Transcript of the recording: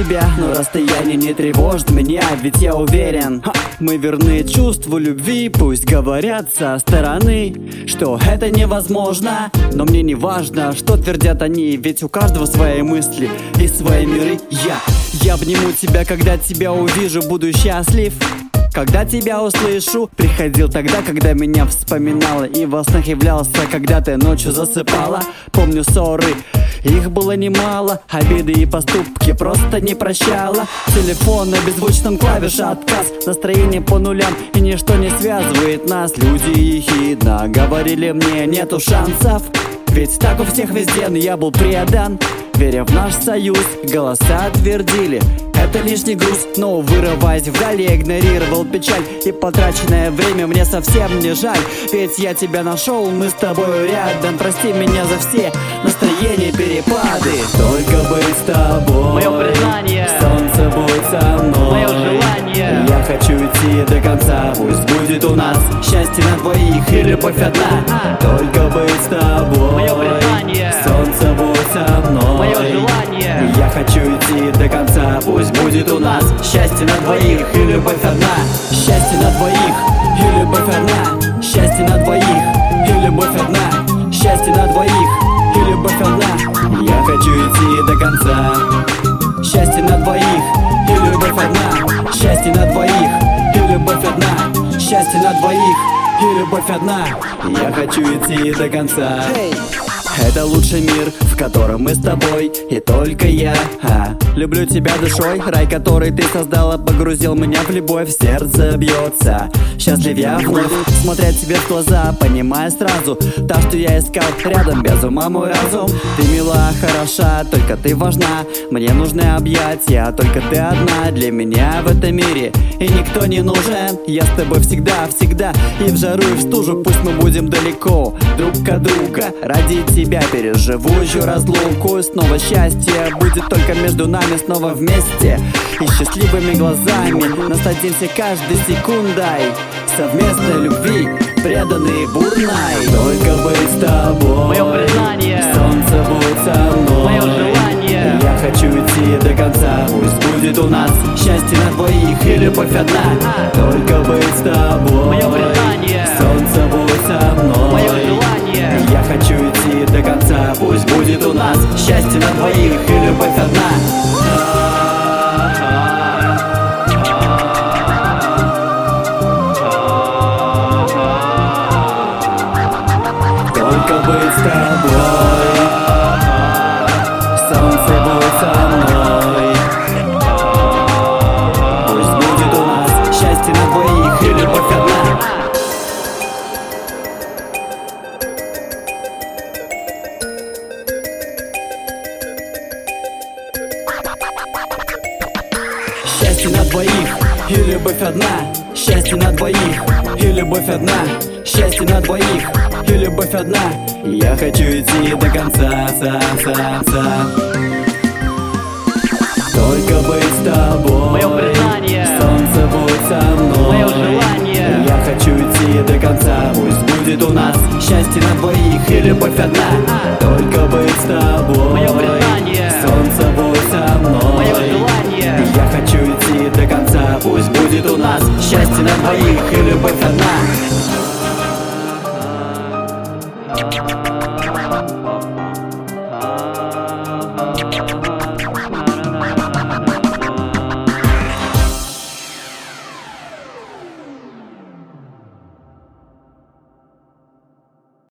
тебя Но расстояние не тревожит меня Ведь я уверен, мы верны чувству любви Пусть говорят со стороны, что это невозможно Но мне не важно, что твердят они Ведь у каждого свои мысли и свои миры. Я, я обниму тебя, когда тебя увижу Буду счастлив когда тебя услышу Приходил тогда, когда меня вспоминала И во снах являлся, когда ты ночью засыпала. Помню ссоры, их было немало Обиды и поступки просто не прощала. Телефон на беззвучном клавише отказ Настроение по нулям и ничто не связывает нас. Люди ехидно говорили мне нету шансов ведь так у всех везде, но я был предан. Веря в наш союз, голоса твердили. Это лишний груз, но вырываясь вдали игнорировал печаль. И потраченное время Мне совсем не жаль, ведь я тебя нашел Мы с тобой рядом, прости меня за все Настроения перепады. Только быть с тобой. Мое признание. Солнце будет со мной. Мое желание. Я хочу идти до конца Пусть будет у нас счастье на двоих И любовь одна. Только быть с тобой. Мое признание Солнце будет со мной. Мое желание. Я хочу идти до конца Пусть будет у нас счастье на двоих И любовь одна. Счастье на двоих И любовь одна. Счастье на двоих И любовь одна. Счастье на двоих И любовь одна. Я хочу идти до конца двоих И любовь одна. Счастье на двоих И любовь одна. Счастье на двоих И любовь одна. Я хочу идти до конца это лучший мир, в котором мы с тобой и только я. А, Люблю тебя душой, рай, который ты создала Погрузил меня в любовь, сердце бьется. Счастлив я вновь, смотря тебе в глаза Понимая сразу, та, что я искал Рядом без ума мой разум. Ты мила, хороша, только ты важна. Мне нужны объятия, только ты одна. Для меня в этом мире и никто не нужен. Я с тобой всегда, всегда И в жару, и в стужу, пусть мы будем далеко Друг от друга, ради переживу. Еще разлуку И снова счастье. Будет только между нами снова вместе. И счастливыми глазами насладимся каждой секундой. Совместной любви, преданной бурной. Только быть с тобой. Мое признание. Солнце будет со мной. Мое желание. Я хочу идти до конца. Пусть будет у нас счастье на двоих И любовь одна. Только быть у нас счастье на двоих И любовь одна. Только быть с тобой Солнце будет со мной Счастье на двоих и любовь одна Счастье на двоих и любовь одна Счастье на двоих и любовь одна. Я хочу идти до конца, сам, сам, сам Только быть с тобой Мое признание. Солнце будет со мной. Мое желание. Я хочу идти до конца Пусть будет у нас счастье на двоих И любовь одна Пусть будет у нас счастье на двоих И любовь одна